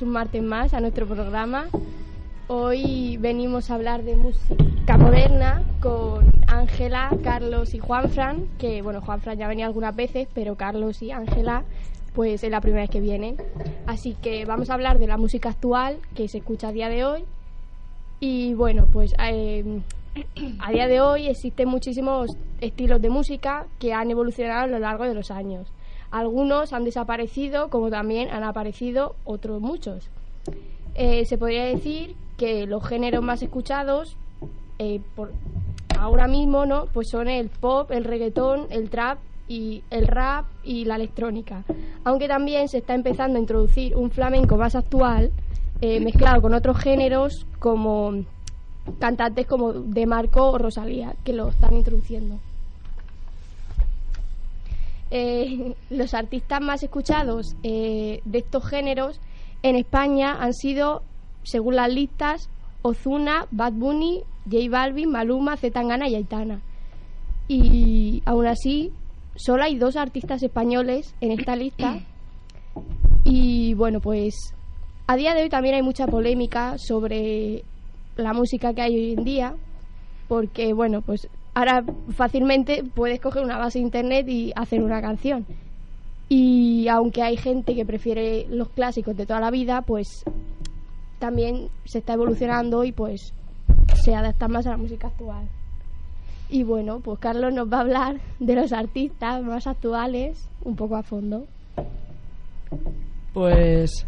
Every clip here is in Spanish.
bienvenidos un martes más a nuestro programa. Hoy venimos a hablar de música moderna con Ángela, Carlos y Juanfran, que bueno, Juanfran ya venía algunas veces, pero Carlos y Ángela pues es la primera vez que vienen. Así que vamos a hablar de la música actual que se escucha a día de hoy. Y bueno, pues eh, a día de hoy existen muchísimos estilos de música que han evolucionado a lo largo de los años. Algunos han desaparecido, como también han aparecido otros muchos. Eh, se podría decir que los géneros más escuchados eh, por ahora mismo, ¿no? Pues son el pop, el reggaetón, el trap y el rap y la electrónica. Aunque también se está empezando a introducir un flamenco más actual, eh, mezclado con otros géneros como cantantes como De Marco o Rosalía, que lo están introduciendo. Eh, los artistas más escuchados eh, de estos géneros en España han sido, según las listas, Ozuna, Bad Bunny, J Balvin, Maluma, Zetangana y Aitana. Y aún así, solo hay dos artistas españoles en esta lista. Y bueno, pues a día de hoy también hay mucha polémica sobre la música que hay hoy en día, porque bueno, pues ahora fácilmente puedes coger una base internet y hacer una canción. Y aunque hay gente que prefiere los clásicos de toda la vida, pues también se está evolucionando y pues se adapta más a la música actual. Y bueno, pues Carlos nos va a hablar de los artistas más actuales un poco a fondo. Pues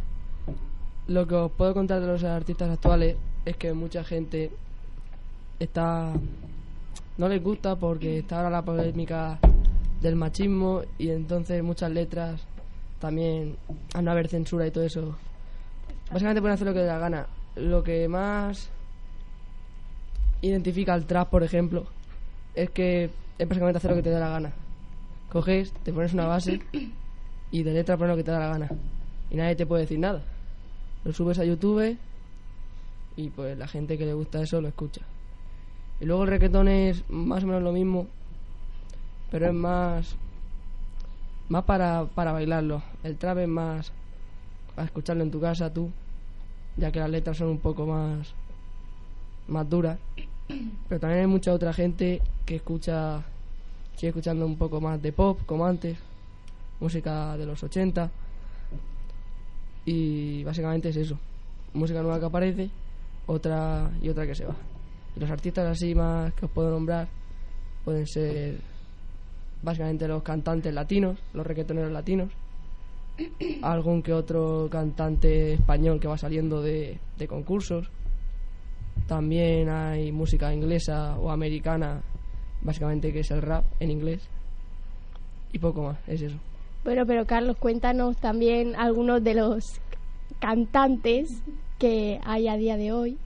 lo que os puedo contar de los artistas actuales es que mucha gente está no les gusta porque está ahora la polémica del machismo y entonces muchas letras también al no haber censura y todo eso básicamente pueden hacer lo que les da gana. Lo que más identifica al trap por ejemplo es que es básicamente hacer lo que te da la gana. Coges te pones una base y de letra pones lo que te da la gana. Y nadie te puede decir nada. Lo subes a YouTube y pues la gente que le gusta eso lo escucha. Y luego el reggaetón es más o menos lo mismo, pero es más más para, para bailarlo. El trap es más para escucharlo en tu casa tú, ya que las letras son un poco más más duras. Pero también hay mucha otra gente que escucha sigue escuchando un poco más de pop como antes, música de los 80 y básicamente es eso. Música nueva que aparece otra y otra que se va. Y los artistas así más que os puedo nombrar pueden ser básicamente los cantantes latinos, los reggaetoneros latinos, algún que otro cantante español que va saliendo de, de concursos. También hay música inglesa o americana, básicamente que es el rap en inglés. Y poco más, es eso. Bueno, pero Carlos, cuéntanos también algunos de los cantantes que hay a día de hoy.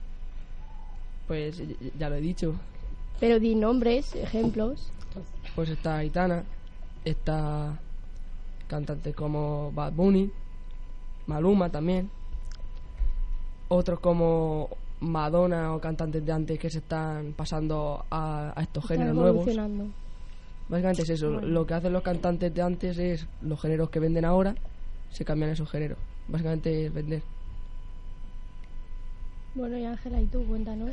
Pues ya lo he dicho, Pero di nombres, ejemplos. pues está Aitana, está cantantes como Bad Bunny, Maluma también, otros como Madonna o cantantes de antes que se están pasando a, a estos Están géneros nuevos. Básicamente es eso, Bueno. lo que hacen los cantantes de antes es los géneros que venden ahora, se cambian esos géneros. Básicamente es vender. Bueno, y Ángela, ¿y tú? Cuéntanos.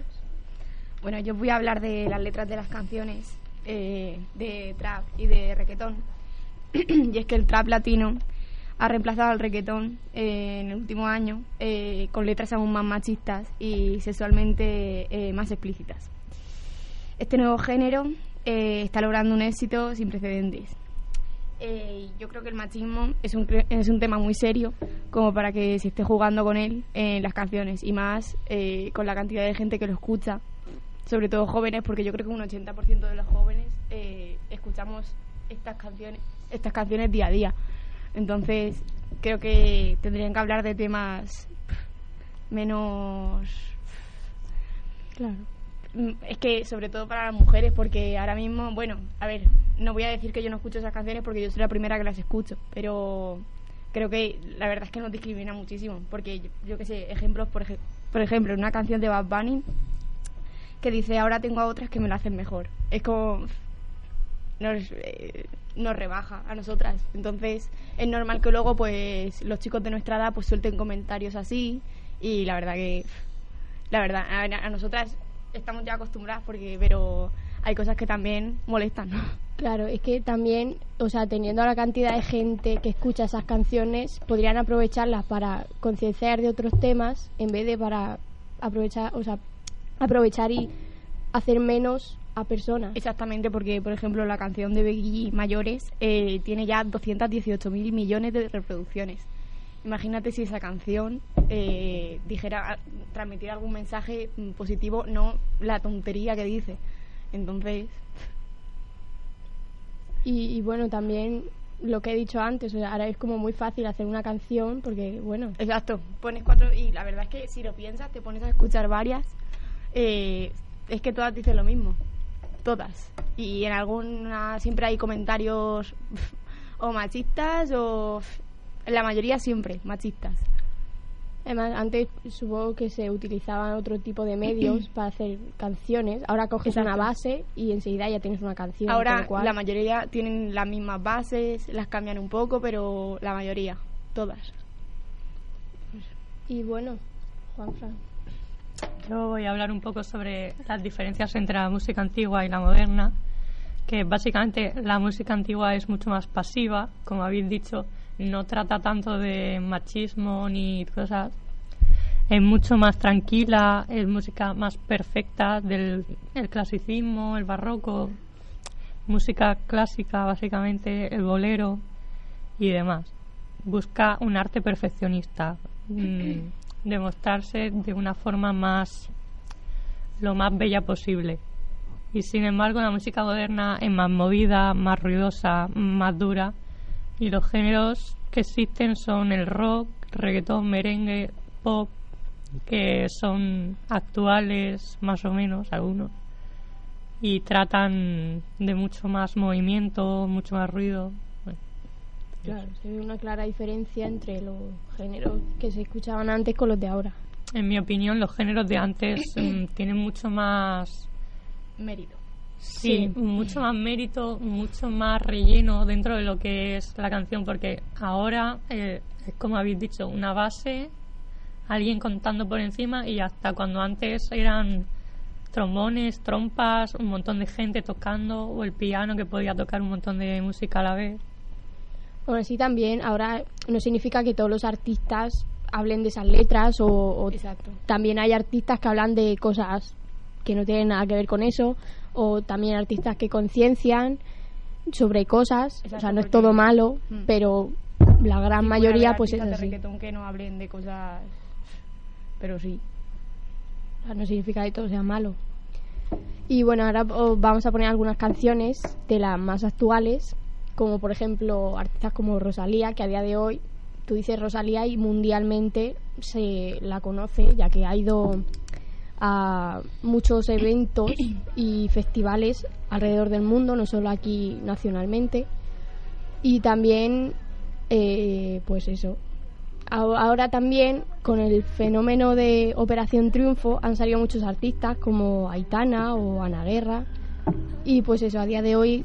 Bueno, yo voy a hablar de las letras de las canciones eh, de trap y de reggaetón. y es que el trap latino ha reemplazado al reggaetón eh, en el último año eh, con letras aún más machistas y sexualmente eh, más explícitas. Este nuevo género está logrando un éxito sin precedentes. Yo creo que el machismo es un, es un tema muy serio como para que se esté jugando con él en las canciones y más con la cantidad de gente que lo escucha, sobre todo jóvenes, porque yo creo que un 80% de los jóvenes eh, escuchamos estas canciones, estas canciones día a día. Entonces creo que tendrían que hablar de temas menos Claro. Mm, Es que sobre todo para las mujeres, porque ahora mismo, bueno, a ver, no voy a decir que yo no escucho esas canciones porque yo soy la primera que las escucho, pero creo que la verdad es que nos discrimina muchísimo, porque yo, yo que sé, ejemplos, por, ej- por ejemplo, en una canción de Bad Bunny que dice, ahora tengo a otras que me lo hacen mejor. Es como... Nos, eh, nos rebaja a nosotras. Entonces es normal que luego pues los chicos de nuestra edad pues suelten comentarios así y la verdad que la verdad, a, nosotras estamos ya acostumbradas porque, pero hay cosas que también molestan. ¿no? Claro, es que también, o sea, teniendo la cantidad de gente que escucha esas canciones, podrían aprovecharlas para concienciar de otros temas en vez de para aprovechar, o sea, aprovechar y hacer menos a personas. Exactamente, porque, por ejemplo, la canción de Becky Mayores eh, tiene ya 218 mil millones de reproducciones. Imagínate si esa canción eh, dijera, transmitiera algún mensaje mm, positivo, no la tontería que dice. Entonces, Y, y bueno, también lo que he dicho antes, o sea, ahora es como muy fácil hacer una canción porque, bueno, Exacto, pones cuatro y la verdad es que si lo piensas, te pones a escuchar varias, eh, es que todas dicen lo mismo, todas. Y en alguna siempre hay comentarios o machistas o la mayoría siempre machistas. Además, antes supongo que se utilizaban otro tipo de medios para hacer canciones. Ahora coges una base y enseguida ya tienes una canción. Ahora la mayoría tienen las mismas bases, las cambian un poco, pero la mayoría, todas. Y bueno, Juanfran. Yo voy a hablar un poco sobre las diferencias entre la música antigua y la moderna, que básicamente la música antigua es mucho más pasiva, como habéis dicho, no trata tanto de machismo ni cosas, es mucho más tranquila, es música más perfecta del el clasicismo, el barroco, música clásica básicamente, el bolero y demás. Busca un arte perfeccionista, mm, demostrarse de una forma más lo más bella posible. Y sin embargo, la música moderna es más movida, más ruidosa, más dura. Y los géneros que existen son el rock, reggaetón, merengue, pop, que son actuales más o menos algunos. Y tratan de mucho más movimiento, mucho más ruido. Claro, se ve una clara diferencia entre los géneros que se escuchaban antes con los de ahora. En mi opinión, los géneros de antes mm, tienen mucho más Mérito. Sí, mucho más mérito, mucho más relleno dentro de lo que es la canción, porque ahora eh, es como habéis dicho, una base, alguien contando por encima y hasta cuando antes eran trombones, trompas, un montón de gente tocando o el piano que podía tocar un montón de música a la vez. Aún así también ahora no significa que todos los artistas hablen de esas letras o, también hay artistas que hablan de cosas que no tienen nada que ver con eso o también artistas que conciencian sobre cosas, o sea, no es todo malo, Mm. pero la gran mayoría pues es así. que no hablen de cosas, pero sí. O sea, no significa que todo sea malo. Y bueno, ahora os vamos a poner algunas canciones de las más actuales, como por ejemplo artistas como Rosalía, que a día de hoy tú dices Rosalía y mundialmente se la conoce, ya que ha ido a muchos eventos y festivales alrededor del mundo, no solo aquí nacionalmente. Y también, eh, pues eso, Ahora ahora también, con el fenómeno de Operación Triunfo, han salido muchos artistas como Aitana o Ana Guerra. Y pues eso, a día de hoy,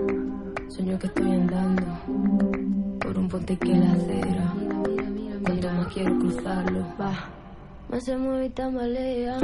sueño que estoy andando por un puente que la acera. Cuanto más quiero cruzarlo, va, más se mueve y tambalea.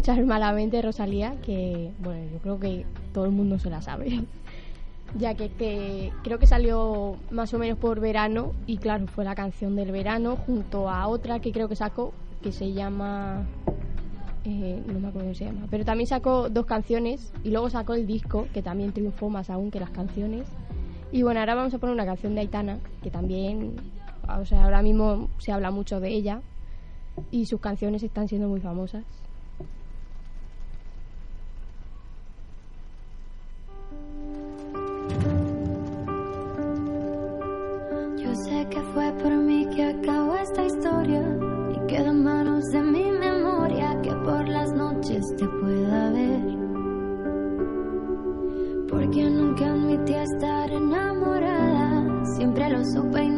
escuchar malamente Rosalía, que bueno, yo creo que todo el mundo se la sabe. ya que, que, creo que salió más o menos por verano y claro, fue la canción del verano junto a otra que creo que sacó que se llama... Eh, no me acuerdo cómo se llama, pero también sacó dos canciones y luego sacó el disco que también triunfó más aún que las canciones. Y bueno, ahora vamos a poner una canción de Aitana que también, o sea, ahora mismo se habla mucho de ella y sus canciones están siendo muy famosas. Yo sé que fue por mí que acabó esta historia y queda en manos de mi memoria que por las noches te pueda ver. Porque nunca admití estar enamorada, siempre lo supe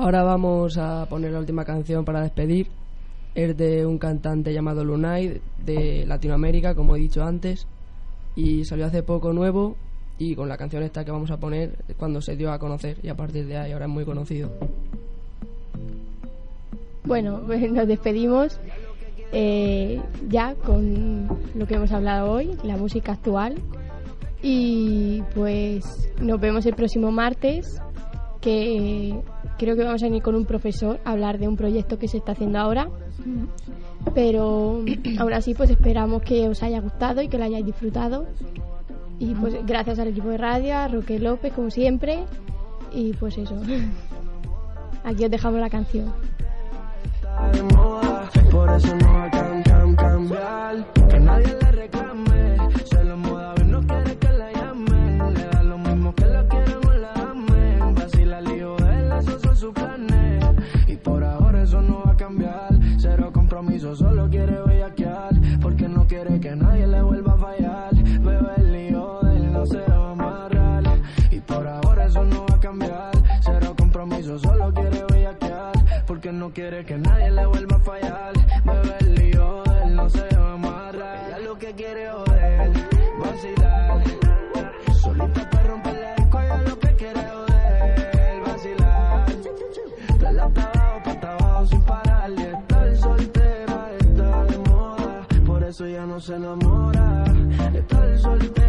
Ahora vamos a poner la última canción para despedir. Es de un cantante llamado Lunay de Latinoamérica, como he dicho antes. Y salió hace poco nuevo. Y con la canción esta que vamos a poner, cuando se dio a conocer. Y a partir de ahí ahora es muy conocido. Bueno, pues nos despedimos eh, ya con lo que hemos hablado hoy, la música actual. Y pues nos vemos el próximo martes, que creo que vamos a ir con un profesor a hablar de un proyecto que se está haciendo ahora. Pero aún así, pues esperamos que os haya gustado y que lo hayáis disfrutado. Y pues gracias al equipo de radio, a Roque López, como siempre. Y pues eso. Aquí os dejamos la canción. de moda, por eso no va a cam, cam, cambiar. Que nadie le reclame, no quiere que nadie le vuelva a fallar. Bebe el lío de él, no se va a amarrar. Ella lo que quiere es joder, vacilar. Solita para romper la disco, ella lo que quiere es joder, vacilar. Dale hasta abajo, pa' hasta abajo sin parar. Y estar soltera está de moda, por eso ya no se enamora. Estar soltera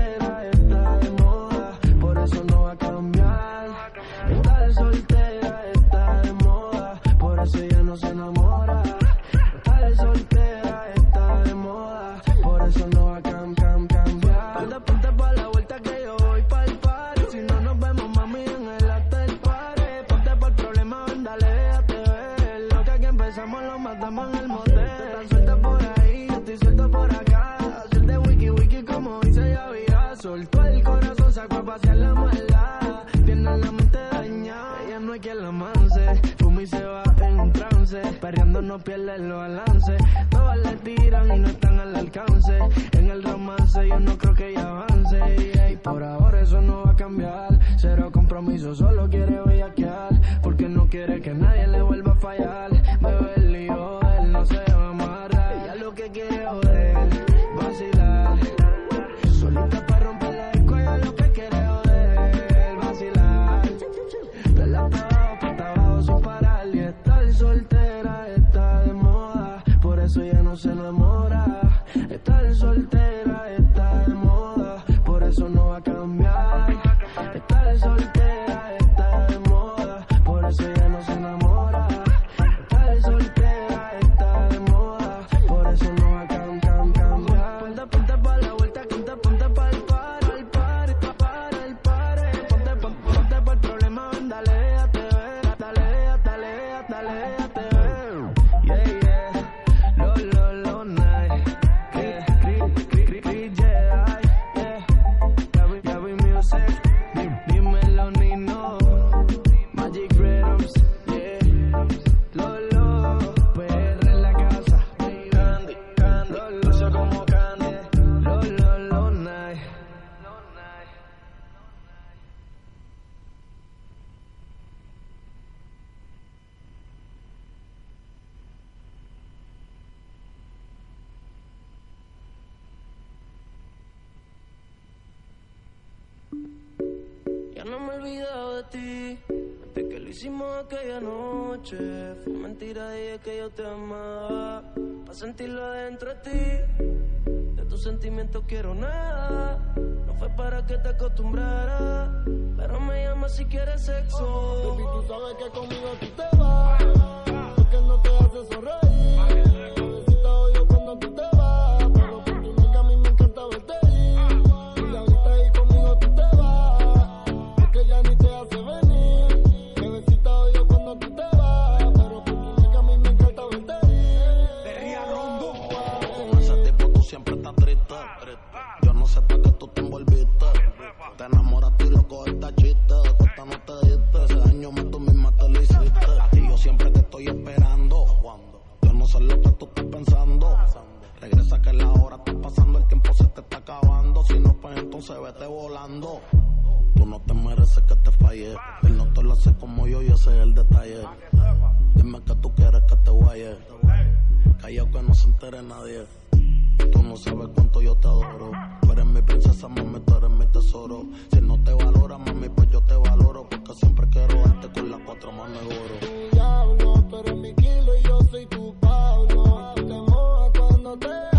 por ahora eso no va a cambiar. Cero compromiso, solo way up there. Ya no me he olvidado de ti, desde que lo hicimos aquella noche. Fue mentira, dije que yo te amaba, para sentirlo adentro de ti. De tus sentimientos quiero nada, no fue para que te acostumbrara, pero me llama si quieres sexo. Baby, tú sabes que conmigo tú te vas, Él no te lo hace como yo y ese es el detalle. Dime que tú quieres que te guaye. Callao que no se entere nadie. Tú no sabes cuánto yo te adoro. Tú eres mi princesa, mami, tú eres mi tesoro. Si no te valora, mami, pues yo te valoro. Porque siempre quiero darte con las cuatro manos de oro. diablo, tú eres mi kilo y yo soy tu Pablo. Te mojas cuando te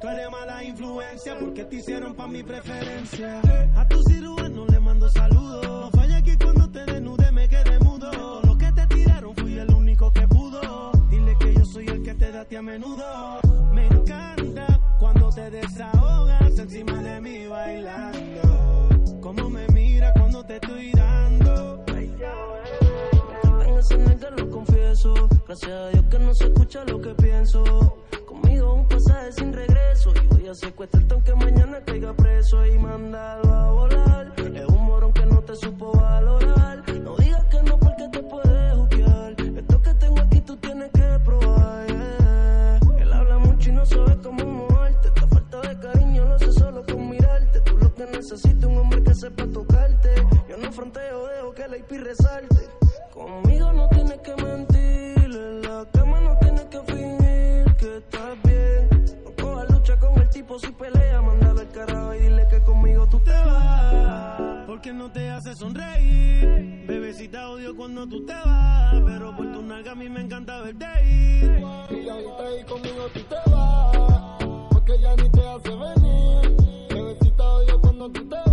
Tú eres mala influencia porque te hicieron pa' mi preferencia. A tu cirujano le mando saludos. No falla que cuando te desnude me quede mudo. Lo que te tiraron fui el único que pudo. Dile que yo soy el que te date a menudo. Me encanta cuando te desahogas encima de mí bailando. Como me mira cuando te estoy dando. En ese nalga lo confieso. Gracias a Dios que no se escucha lo que pienso. Pasaje sin regreso. Y voy a secuestrarte aunque mañana caiga preso y mandarlo a volar. Es un morón que no te supo valorar. No digas que no porque te puedes juzgar. Esto que tengo aquí tú tienes que probar. yeah. Él habla mucho y no sabe cómo moverte. Esta falta de cariño lo hace solo con mirarte. Tú lo que necesitas un hombre que sepa tocarte. Yo no fronteo, dejo que la IP resalte. No te hace sonreír. Bebecita odio cuando tú te vas. Pero por tu nalga a mí me encanta verte ir. Y ahí conmigo tú te vas, porque ya ni te hace venir. Bebecita odio cuando tú te vas,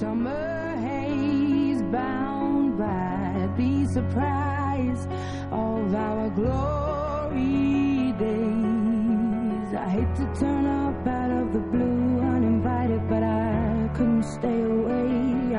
Summer haze bound by the surprise of our glory days. I hate to turn up out of the blue uninvited, but I couldn't stay away.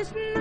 is not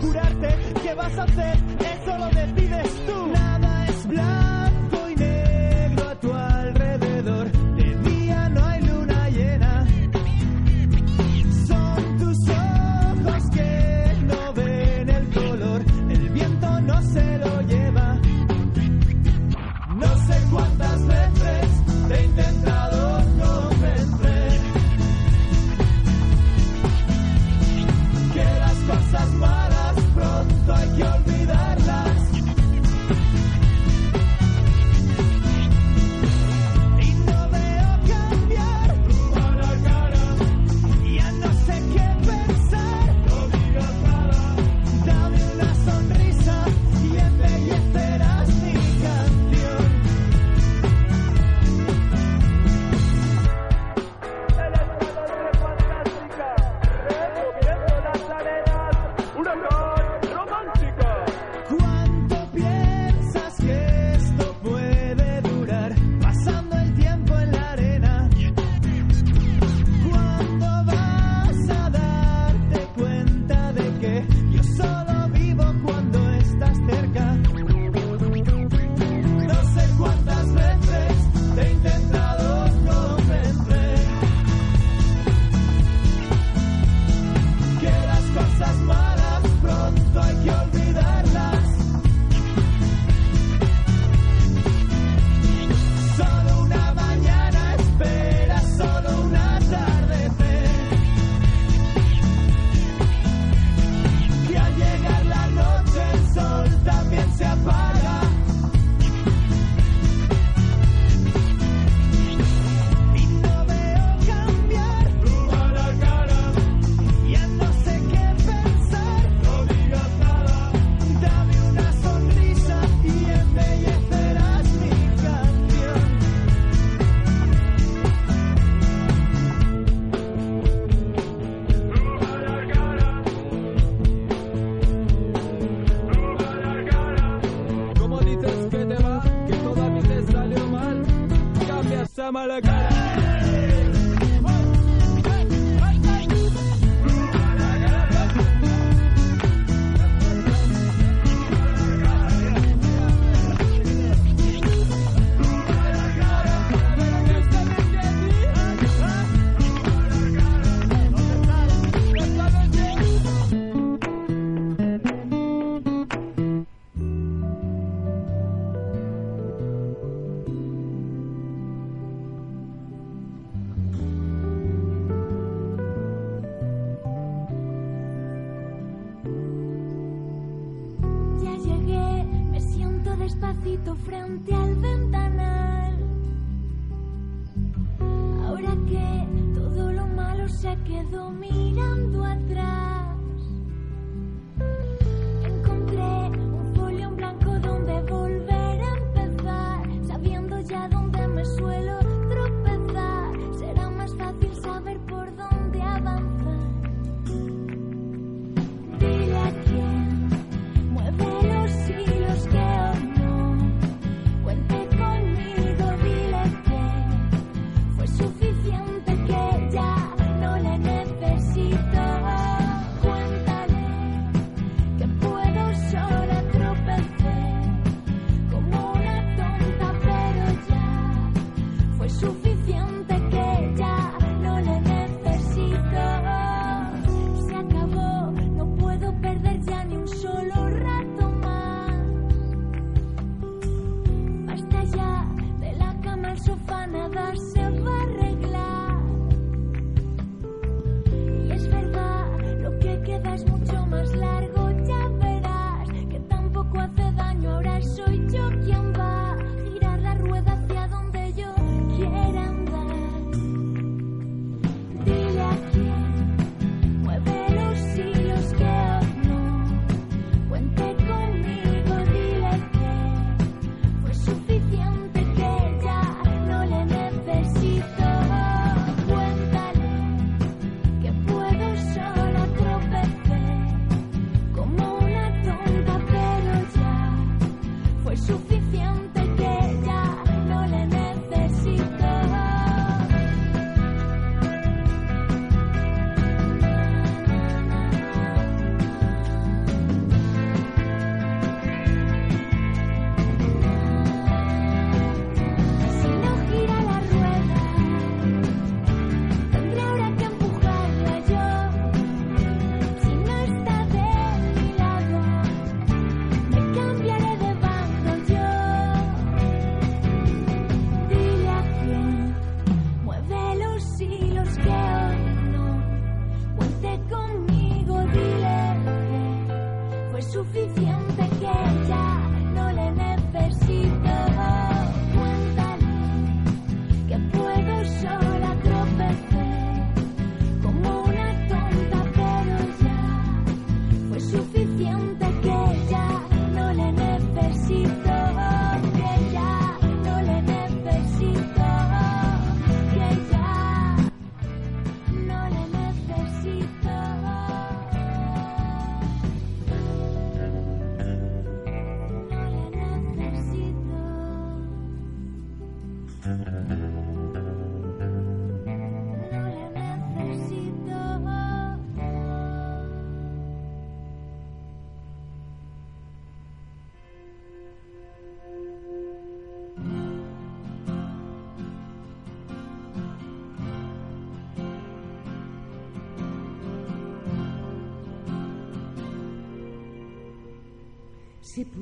curarte, ¿qué vas a hacer? Eso lo decides tú.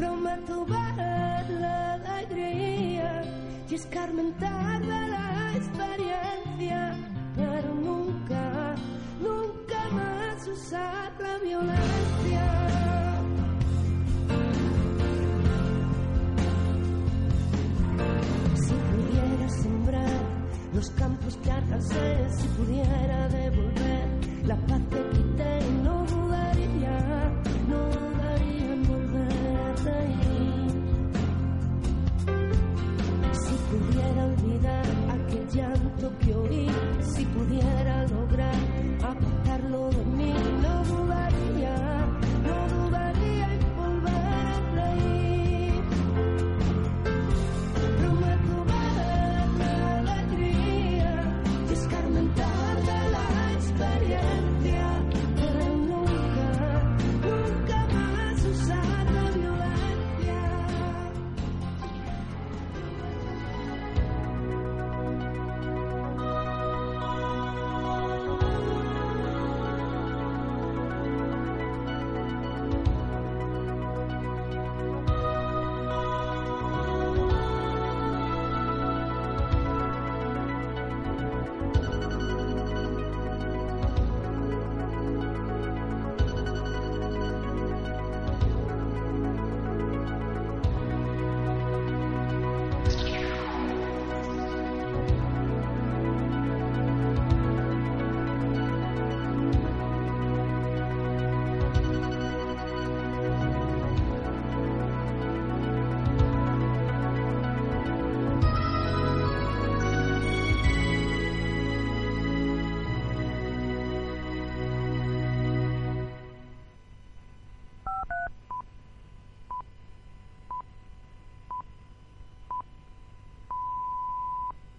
Prometo ver la alegría y escarmentar de la experiencia, pero nunca, nunca más usar la violencia. Si pudiera sembrar los campos que arrasé, si pudiera devolver la paz que llanto que oí, si pudiera lograr apartarlo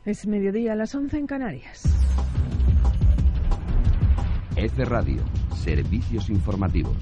Es mediodía a las 11 en Canarias. F Radio, servicios informativos.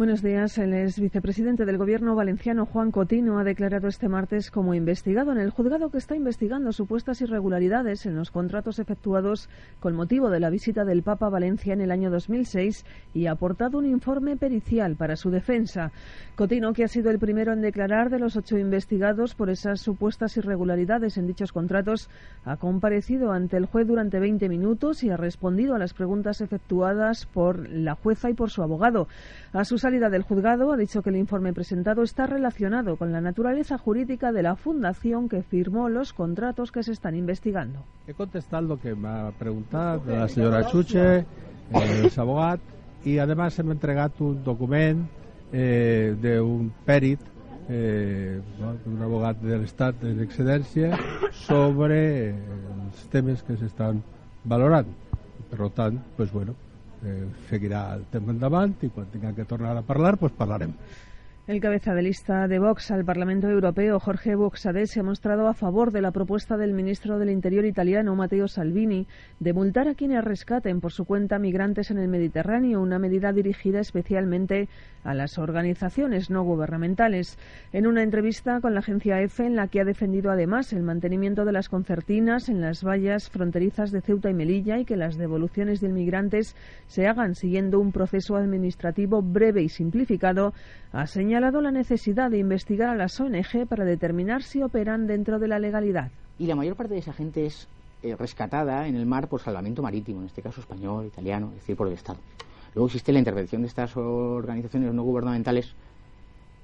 Buenos días. El ex vicepresidente del Gobierno valenciano, Juan Cotino, ha declarado este martes como investigado en el juzgado que está investigando supuestas irregularidades en los contratos efectuados con motivo de la visita del Papa a Valencia en el año 2006 y ha aportado un informe pericial para su defensa. Cotino, que ha sido el primero en declarar de los ocho investigados por esas supuestas irregularidades en dichos contratos, ha comparecido ante el juez durante 20 minutos y ha respondido a las preguntas efectuadas por la jueza y por su abogado. A su salida del juzgado ha dicho que el informe presentado está relacionado con la naturaleza jurídica de la fundación que firmó los contratos que se están investigando. He contestat el que m'ha preguntat la senyora Xuche, eh, el abogat, i además hem entregat un document eh, d'un pèrit eh, no, d'un abogat de l'Estat en excedència sobre els temes que s'estan valorant. Per tant, pues bueno, eh, seguirà el tema endavant i quan tinguem que tornar a parlar, pues parlarem. El cabeza de lista de Vox al Parlamento Europeo, Jorge Buxadé, se ha mostrado a favor de la propuesta del ministro del Interior italiano, Matteo Salvini, de multar a quienes rescaten por su cuenta migrantes en el Mediterráneo, una medida dirigida especialmente a las organizaciones no gubernamentales. En una entrevista con la agencia EFE, en la que ha defendido además el mantenimiento de las concertinas en las vallas fronterizas de Ceuta y Melilla y que las devoluciones de inmigrantes se hagan siguiendo un proceso administrativo breve y simplificado, ha señalado la necesidad de investigar a las ONG para determinar si operan dentro de la legalidad. Y la mayor parte de esa gente es eh, rescatada en el mar por salvamento marítimo, en este caso español, italiano, es decir, por el Estado. Luego existe la intervención de estas organizaciones no gubernamentales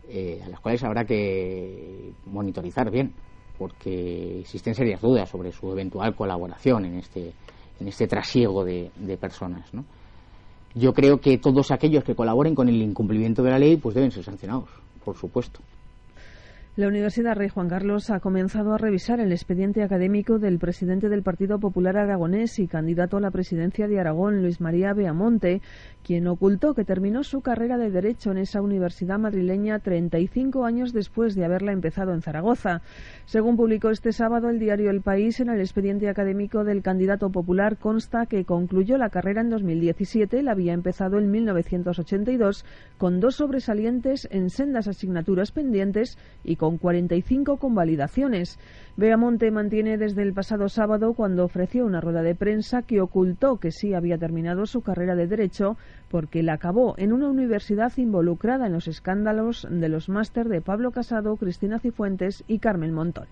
eh, a las cuales habrá que monitorizar bien, porque existen serias dudas sobre su eventual colaboración en este, en este trasiego de, de personas. ¿no? Yo creo que todos aquellos que colaboren con el incumplimiento de la ley pues deben ser sancionados, por supuesto. La Universidad Rey Juan Carlos ha comenzado a revisar el expediente académico del presidente del Partido Popular Aragonés y candidato a la presidencia de Aragón, Luis María Beamonte, quien ocultó que terminó su carrera de Derecho en esa universidad madrileña 35 años después de haberla empezado en Zaragoza. Según publicó este sábado el diario El País, en el expediente académico del candidato popular consta que concluyó la carrera en 2017, la había empezado en 1982, con dos sobresalientes en sendas asignaturas pendientes y con 45 convalidaciones. Beamonte mantiene desde el pasado sábado, cuando ofreció una rueda de prensa, que ocultó que sí había terminado su carrera de Derecho porque la acabó en una universidad involucrada en los escándalos de los máster de Pablo Casado, Cristina Cifuentes y Carmen Montón.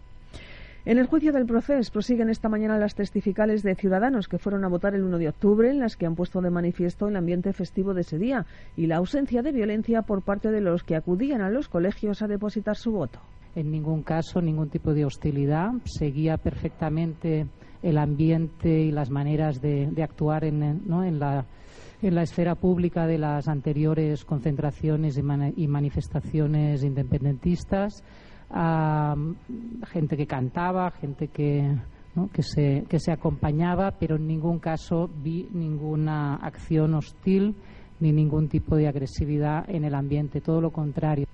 En el juicio del proceso prosiguen esta mañana las testificales de ciudadanos que fueron a votar el 1 de octubre, en las que han puesto de manifiesto el ambiente festivo de ese día y la ausencia de violencia por parte de los que acudían a los colegios a depositar su voto. En ningún caso, ningún tipo de hostilidad. Seguía perfectamente el ambiente y las maneras de, de actuar en, ¿no? en, la, en la esfera pública de las anteriores concentraciones y, mani- y manifestaciones independentistas. A gente que cantaba, gente que, ¿no? que, se, que se acompañaba, pero en ningún caso vi ninguna acción hostil ni ningún tipo de agresividad en el ambiente, todo lo contrario.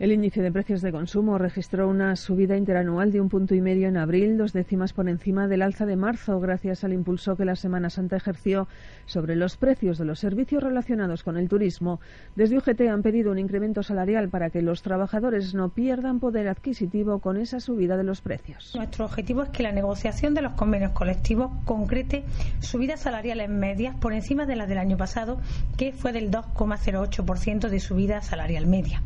El índice de precios de consumo registró una subida interanual de un punto y medio en abril, dos décimas por encima del alza de marzo, gracias al impulso que la Semana Santa ejerció sobre los precios de los servicios relacionados con el turismo. Desde UGT han pedido un incremento salarial para que los trabajadores no pierdan poder adquisitivo con esa subida de los precios. Nuestro objetivo es que la negociación de los convenios colectivos concrete subidas salariales medias por encima de las del año pasado, que fue del 2,08% de subida salarial media.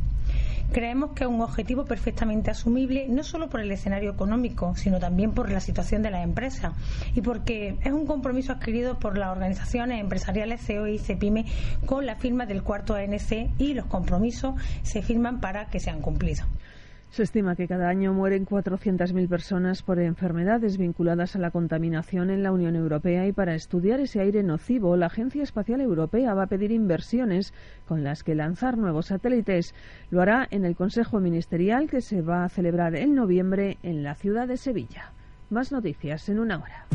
Creemos que es un objetivo perfectamente asumible no solo por el escenario económico, sino también por la situación de las empresas y porque es un compromiso adquirido por las organizaciones empresariales CEO y CEPIME con la firma del cuarto ANC y los compromisos se firman para que sean cumplidos. Se estima que cada año mueren 400.000 personas por enfermedades vinculadas a la contaminación en la Unión Europea y para estudiar ese aire nocivo, la Agencia Espacial Europea va a pedir inversiones con las que lanzar nuevos satélites. Lo hará en el Consejo Ministerial que se va a celebrar en noviembre en la ciudad de Sevilla. Más noticias en una hora.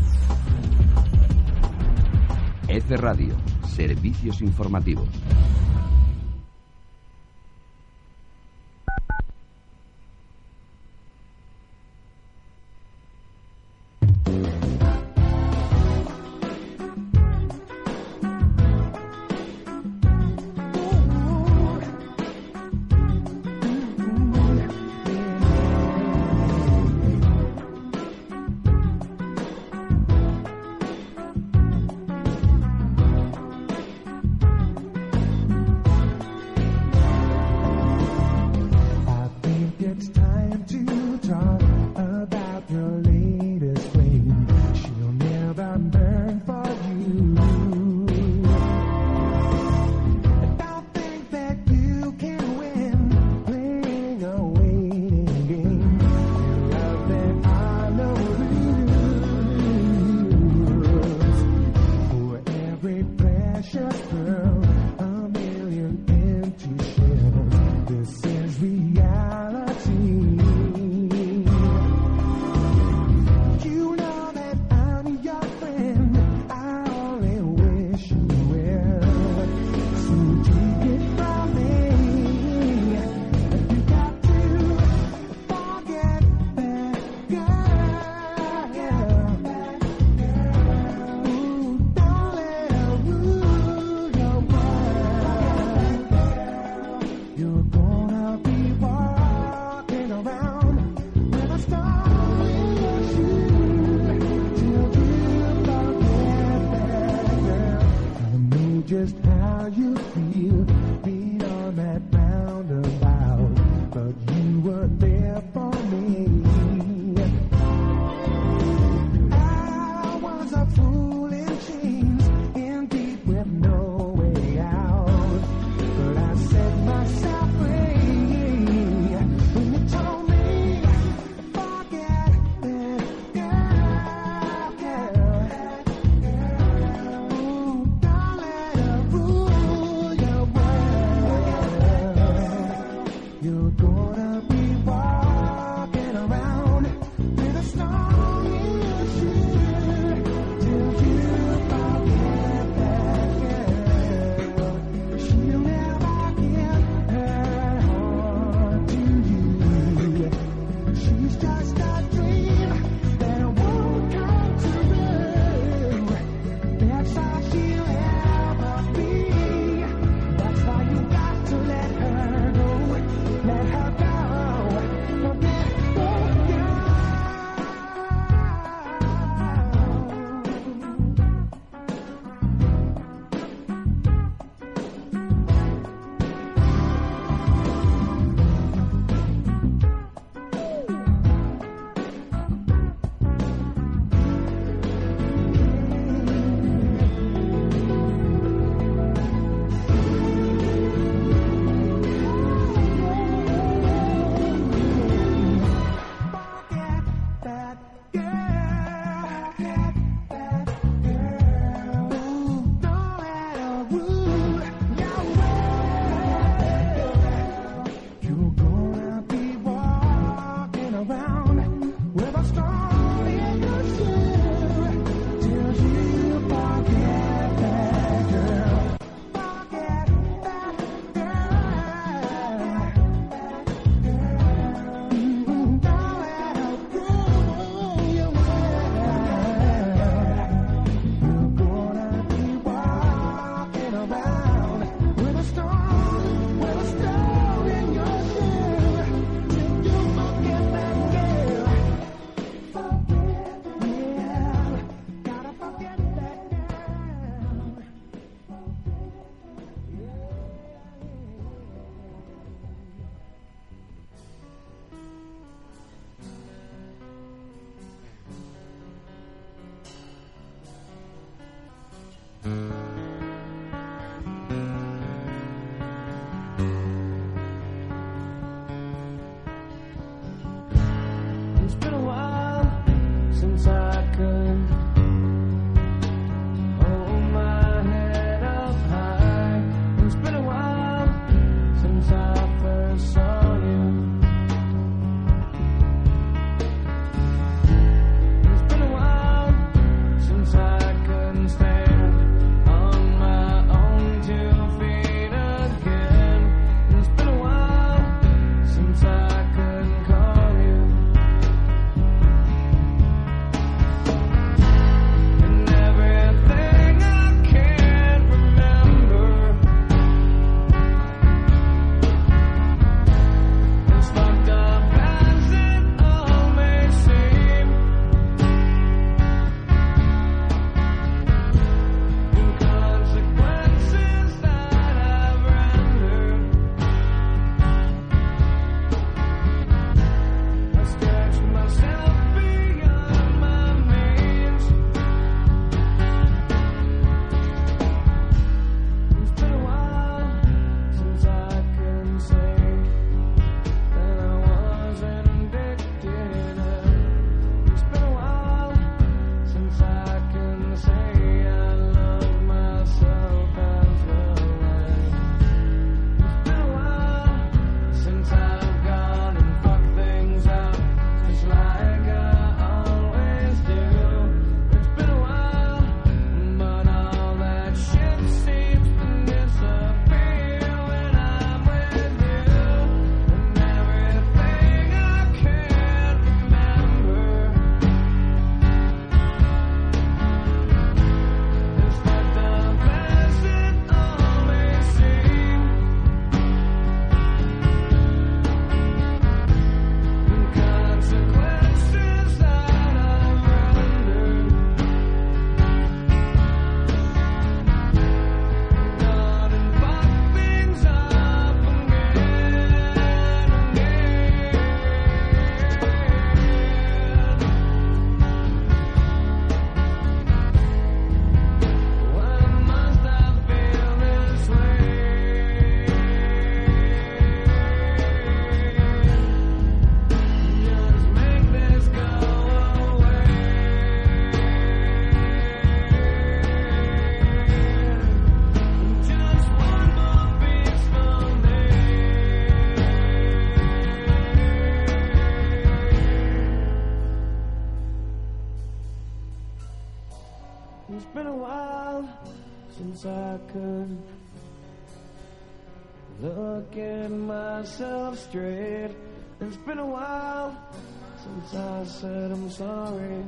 F Radio, servicios informativos. straight. It's been a while since I said I'm sorry.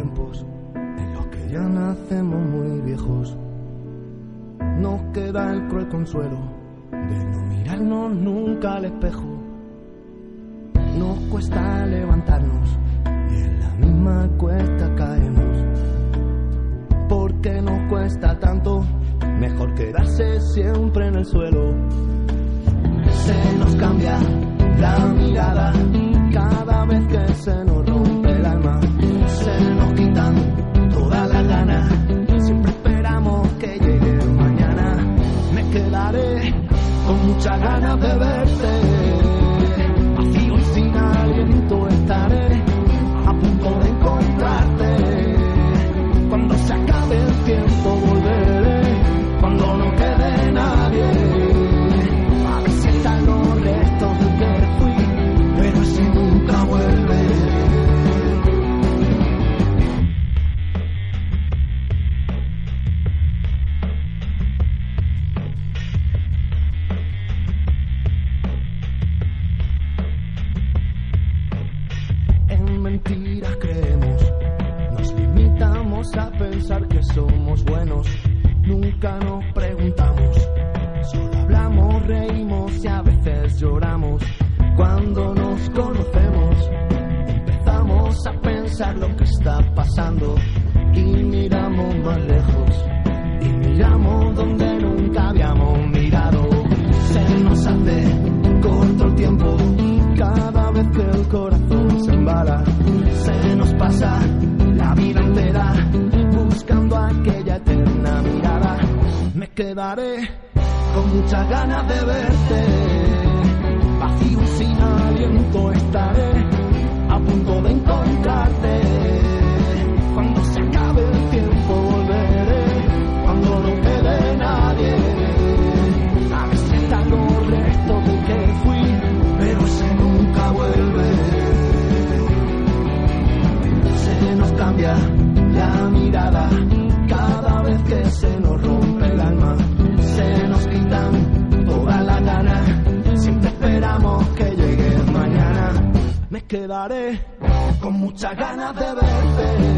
en los que ya nacemos muy viejos. Nos queda el cruel consuelo de no mirarnos nunca al espejo con muchas ganas de verte. Vacío y sin aliento estaré a punto de con muchas ganas de verte.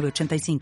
906985.